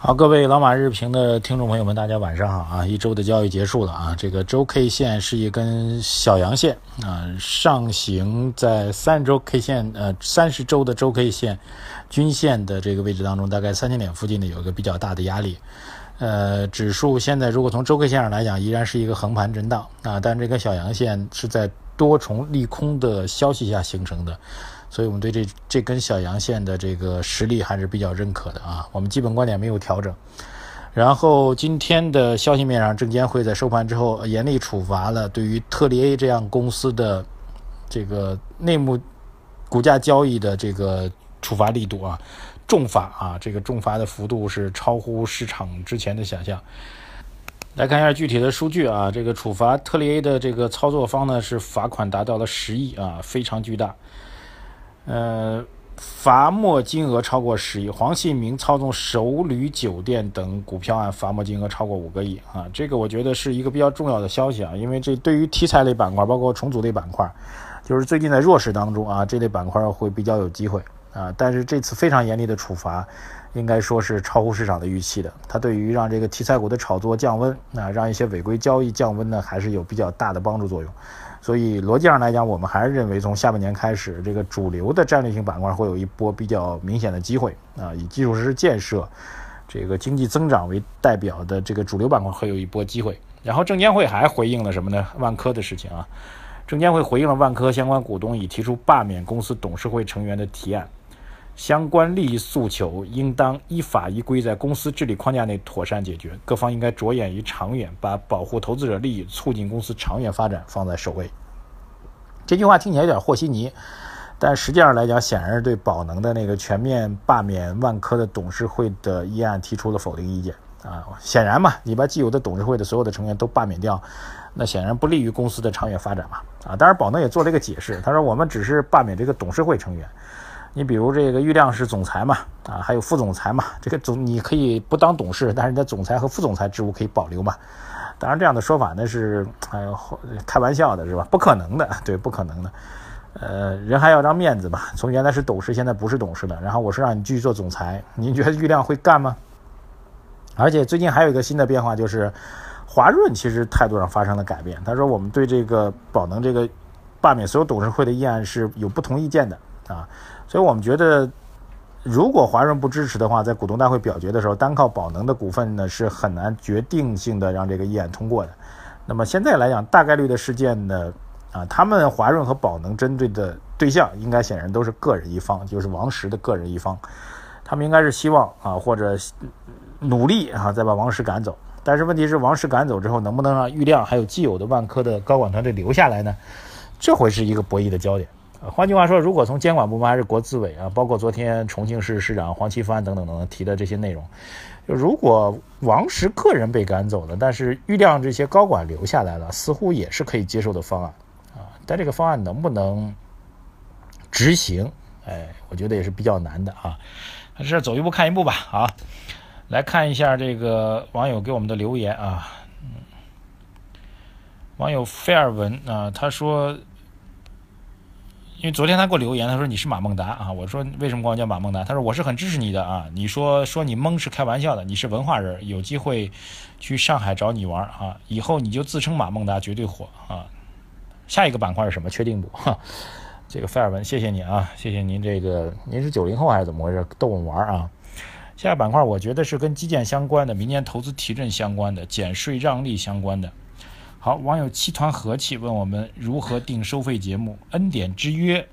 好，各位老马日评的听众朋友们，大家晚上好啊！一周的交易结束了啊，这个周 K 线是一根小阳线啊，上行在三十周 K 线呃三十周的周 K 线均线的这个位置当中，大概三千点附近呢有一个比较大的压力。呃，指数现在如果从周 K 线上来讲，依然是一个横盘震荡啊，但这根小阳线是在多重利空的消息下形成的。所以我们对这这根小阳线的这个实力还是比较认可的啊。我们基本观点没有调整。然后今天的消息面上，证监会在收盘之后严厉处罚了对于特力 A 这样公司的这个内幕股价交易的这个处罚力度啊，重罚啊，这个重罚的幅度是超乎市场之前的想象。来看一下具体的数据啊，这个处罚特力 A 的这个操作方呢是罚款达到了十亿啊，非常巨大。呃，罚没金额超过十亿，黄信明操纵首旅酒店等股票案罚没金额超过五个亿啊，这个我觉得是一个比较重要的消息啊，因为这对于题材类板块，包括重组类板块，就是最近在弱势当中啊，这类板块会比较有机会啊。但是这次非常严厉的处罚，应该说是超乎市场的预期的，它对于让这个题材股的炒作降温，啊，让一些违规交易降温呢，还是有比较大的帮助作用。所以逻辑上来讲，我们还是认为从下半年开始，这个主流的战略性板块会有一波比较明显的机会啊。以基础设施建设、这个经济增长为代表的这个主流板块会有一波机会。然后证监会还回应了什么呢？万科的事情啊，证监会回应了万科相关股东已提出罢免公司董事会成员的提案，相关利益诉求应当依法依规在公司治理框架内妥善解决，各方应该着眼于长远，把保护投资者利益、促进公司长远发展放在首位。这句话听起来有点和稀泥，但实际上来讲，显然是对宝能的那个全面罢免万科的董事会的议案提出了否定意见啊。显然嘛，你把既有的董事会的所有的成员都罢免掉，那显然不利于公司的长远发展嘛啊。当然，宝能也做了一个解释，他说我们只是罢免这个董事会成员，你比如这个郁亮是总裁嘛啊，还有副总裁嘛，这个总你可以不当董事，但是你的总裁和副总裁职务可以保留嘛。当然，这样的说法那是，哎呦，开玩笑的是吧？不可能的，对，不可能的。呃，人还要张面子吧？从原来是董事，现在不是董事了。然后我说让你继续做总裁，您觉得郁亮会干吗？而且最近还有一个新的变化，就是华润其实态度上发生了改变。他说我们对这个宝能这个罢免所有董事会的议案是有不同意见的啊，所以我们觉得。如果华润不支持的话，在股东大会表决的时候，单靠宝能的股份呢是很难决定性的让这个议案通过的。那么现在来讲，大概率的事件呢，啊，他们华润和宝能针对的对象应该显然都是个人一方，就是王石的个人一方。他们应该是希望啊，或者努力啊，再把王石赶走。但是问题是，王石赶走之后，能不能让郁亮还有既有的万科的高管团队留下来呢？这会是一个博弈的焦点。呃换句话说，如果从监管部门还是国资委啊，包括昨天重庆市市长黄奇帆等等等等提的这些内容，就如果王石个人被赶走了，但是郁亮这些高管留下来了，似乎也是可以接受的方案啊。但这个方案能不能执行？哎，我觉得也是比较难的啊。还是走一步看一步吧。好，来看一下这个网友给我们的留言啊。嗯，网友菲尔文啊，他说。因为昨天他给我留言，他说你是马孟达啊，我说为什么管我叫马孟达？他说我是很支持你的啊，你说说你蒙是开玩笑的，你是文化人，有机会去上海找你玩啊，以后你就自称马孟达，绝对火啊。下一个板块是什么？确定不？哈，这个费尔文，谢谢你啊，谢谢您这个，您是九零后还是怎么回事？逗我们玩啊。下个板块我觉得是跟基建相关的，明年投资提振相关的，减税让利相关的。好，网友七团和气问我们如何定收费节目，恩典之约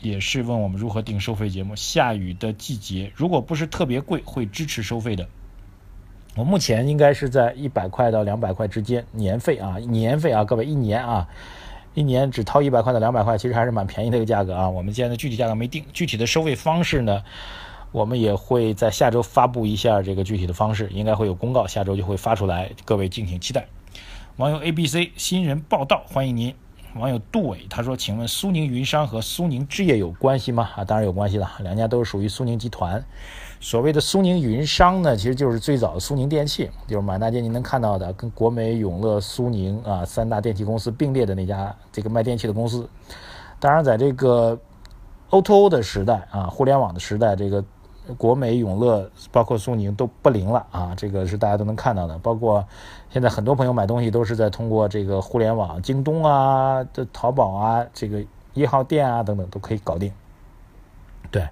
也是问我们如何定收费节目。下雨的季节，如果不是特别贵，会支持收费的。我目前应该是在一百块到两百块之间，年费啊，年费啊，各位一年啊，一年只掏一百块到两百块，其实还是蛮便宜的一个价格啊。我们现在具体价格没定，具体的收费方式呢，我们也会在下周发布一下这个具体的方式，应该会有公告，下周就会发出来，各位敬请期待。网友 A B C 新人报道，欢迎您。网友杜伟他说：“请问苏宁云商和苏宁置业有关系吗？”啊，当然有关系了，两家都是属于苏宁集团。所谓的苏宁云商呢，其实就是最早的苏宁电器，就是满大街您能看到的，跟国美、永乐、苏宁啊三大电器公司并列的那家这个卖电器的公司。当然，在这个 O2O 的时代啊，互联网的时代，这个国美、永乐包括苏宁都不灵了啊，这个是大家都能看到的。包括现在很多朋友买东西都是在通过这个互联网，京东啊、的淘宝啊、这个一号店啊等等都可以搞定。对。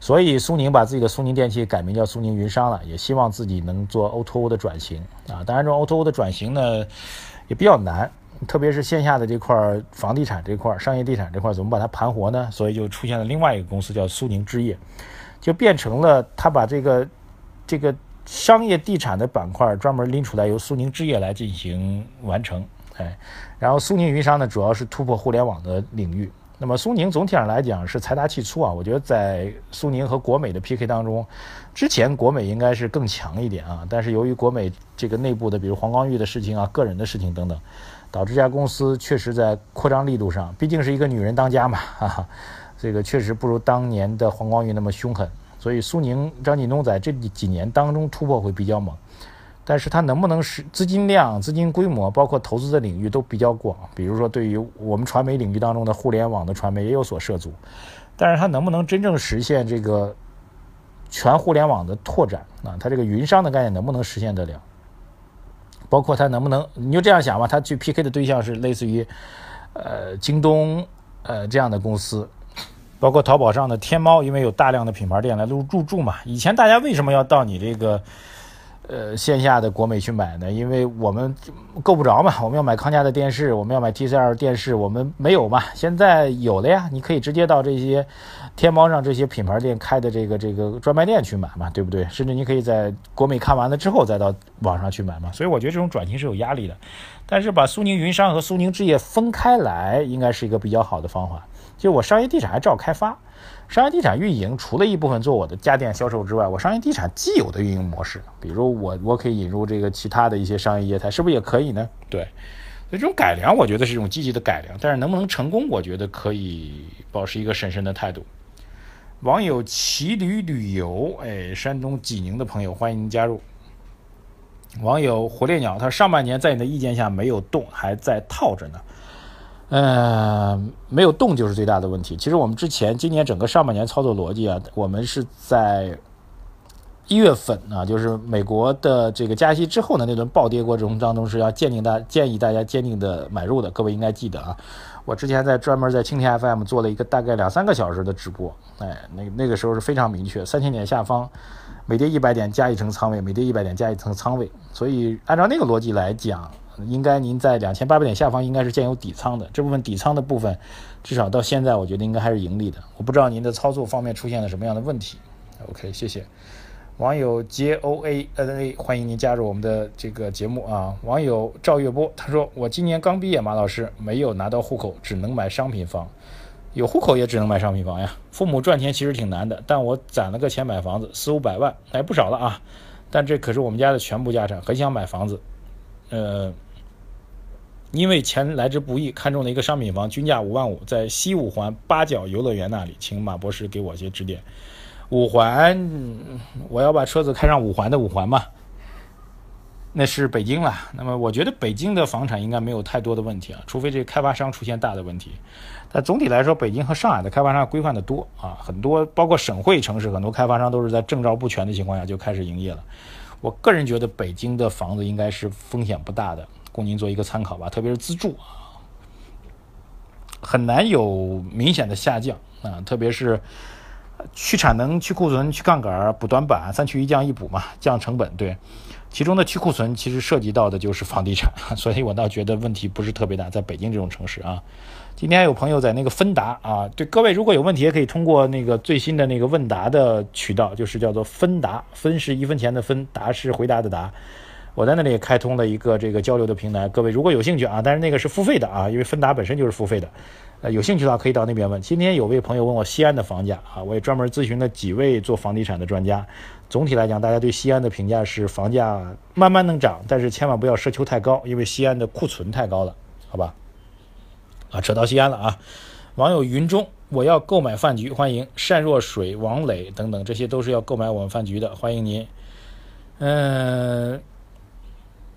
所以苏宁把自己的苏宁电器改名叫苏宁云商了，也希望自己能做 O2O 的转型啊。当然，这种 O2O 的转型呢也比较难，特别是线下的这块房地产这块、商业地产这块，怎么把它盘活呢？所以就出现了另外一个公司叫苏宁置业，就变成了他把这个这个商业地产的板块专门拎出来，由苏宁置业来进行完成。哎，然后苏宁云商呢，主要是突破互联网的领域。那么苏宁总体上来讲是财大气粗啊，我觉得在苏宁和国美的 PK 当中，之前国美应该是更强一点啊，但是由于国美这个内部的，比如黄光裕的事情啊、个人的事情等等，导致这家公司确实在扩张力度上，毕竟是一个女人当家嘛，哈哈，这个确实不如当年的黄光裕那么凶狠，所以苏宁张近东在这几年当中突破会比较猛。但是它能不能使资金量、资金规模，包括投资的领域都比较广。比如说，对于我们传媒领域当中的互联网的传媒也有所涉足。但是它能不能真正实现这个全互联网的拓展啊？它这个云商的概念能不能实现得了？包括它能不能，你就这样想吧，它去 PK 的对象是类似于呃京东呃这样的公司，包括淘宝上的天猫，因为有大量的品牌店来入入驻嘛。以前大家为什么要到你这个？呃，线下的国美去买呢，因为我们够不着嘛，我们要买康佳的电视，我们要买 TCL 电视，我们没有嘛，现在有了呀，你可以直接到这些天猫上这些品牌店开的这个这个专卖店去买嘛，对不对？甚至你可以在国美看完了之后再到网上去买嘛，所以我觉得这种转型是有压力的，但是把苏宁云商和苏宁置业分开来，应该是一个比较好的方法，就我商业地产还照开发。商业地产运营除了一部分做我的家电销售之外，我商业地产既有的运营模式，比如我我可以引入这个其他的一些商业业态，是不是也可以呢？对，所以这种改良，我觉得是一种积极的改良，但是能不能成功，我觉得可以保持一个审慎的态度。网友骑驴旅游，哎，山东济宁的朋友欢迎您加入。网友火烈鸟，他上半年在你的意见下没有动，还在套着呢。呃，没有动就是最大的问题。其实我们之前今年整个上半年操作逻辑啊，我们是在一月份啊，就是美国的这个加息之后的那轮暴跌过程当中，是要坚定大建议大家坚定的买入的。各位应该记得啊，我之前在专门在蜻蜓 FM 做了一个大概两三个小时的直播，哎，那那个时候是非常明确，三千点下方每跌一百点加一层仓位，每跌一百点加一层仓位。所以按照那个逻辑来讲。应该您在两千八百点下方应该是建有底仓的，这部分底仓的部分，至少到现在我觉得应该还是盈利的。我不知道您的操作方面出现了什么样的问题。OK，谢谢。网友 J O A N A，欢迎您加入我们的这个节目啊。网友赵月波他说：“我今年刚毕业，马老师没有拿到户口，只能买商品房。有户口也只能买商品房呀。父母赚钱其实挺难的，但我攒了个钱买房子，四五百万，哎，不少了啊。但这可是我们家的全部家产，很想买房子。”呃，因为钱来之不易，看中了一个商品房，均价五万五，在西五环八角游乐园那里，请马博士给我些指点。五环，我要把车子开上五环的五环嘛？那是北京了。那么我觉得北京的房产应该没有太多的问题啊，除非这个开发商出现大的问题。但总体来说，北京和上海的开发商规范的多啊，很多包括省会城市，很多开发商都是在证照不全的情况下就开始营业了。我个人觉得北京的房子应该是风险不大的，供您做一个参考吧。特别是自住啊，很难有明显的下降啊。特别是去产能、去库存、去杠杆、补短板，三去一降一补嘛，降成本。对，其中的去库存其实涉及到的就是房地产，所以我倒觉得问题不是特别大，在北京这种城市啊。今天有朋友在那个芬达啊，对各位如果有问题也可以通过那个最新的那个问答的渠道，就是叫做芬达，分是一分钱的分，答是回答的答。我在那里也开通了一个这个交流的平台，各位如果有兴趣啊，但是那个是付费的啊，因为芬达本身就是付费的。呃，有兴趣的话可以到那边问。今天有位朋友问我西安的房价啊，我也专门咨询了几位做房地产的专家。总体来讲，大家对西安的评价是房价慢慢能涨，但是千万不要奢求太高，因为西安的库存太高了，好吧？啊，扯到西安了啊。网友云中，我要购买饭局，欢迎单若水、王磊等等，这些都是要购买我们饭局的，欢迎您。嗯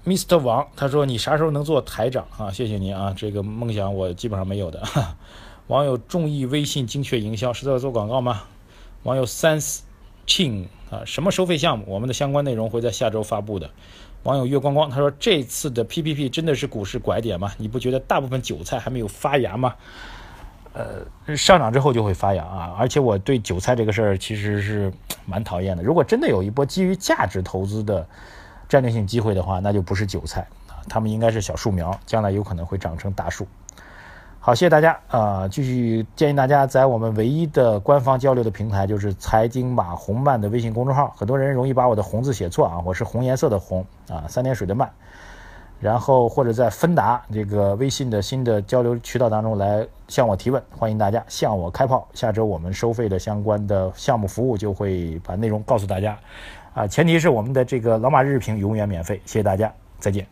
，Mr 王他说你啥时候能做台长啊？谢谢您啊，这个梦想我基本上没有的。网友众意微信精确营销是在做广告吗？网友 Sense Ching 啊，什么收费项目？我们的相关内容会在下周发布的。网友月光光他说这次的 PPP 真的是股市拐点吗？你不觉得大部分韭菜还没有发芽吗？呃，上涨之后就会发芽啊！而且我对韭菜这个事儿其实是蛮讨厌的。如果真的有一波基于价值投资的战略性机会的话，那就不是韭菜啊，他们应该是小树苗，将来有可能会长成大树。好，谢谢大家啊！继续建议大家在我们唯一的官方交流的平台，就是财经马红漫的微信公众号。很多人容易把我的红字写错啊，我是红颜色的红啊，三点水的漫。然后或者在芬达这个微信的新的交流渠道当中来向我提问，欢迎大家向我开炮。下周我们收费的相关的项目服务就会把内容告诉大家，啊，前提是我们的这个老马日评永远免费。谢谢大家，再见。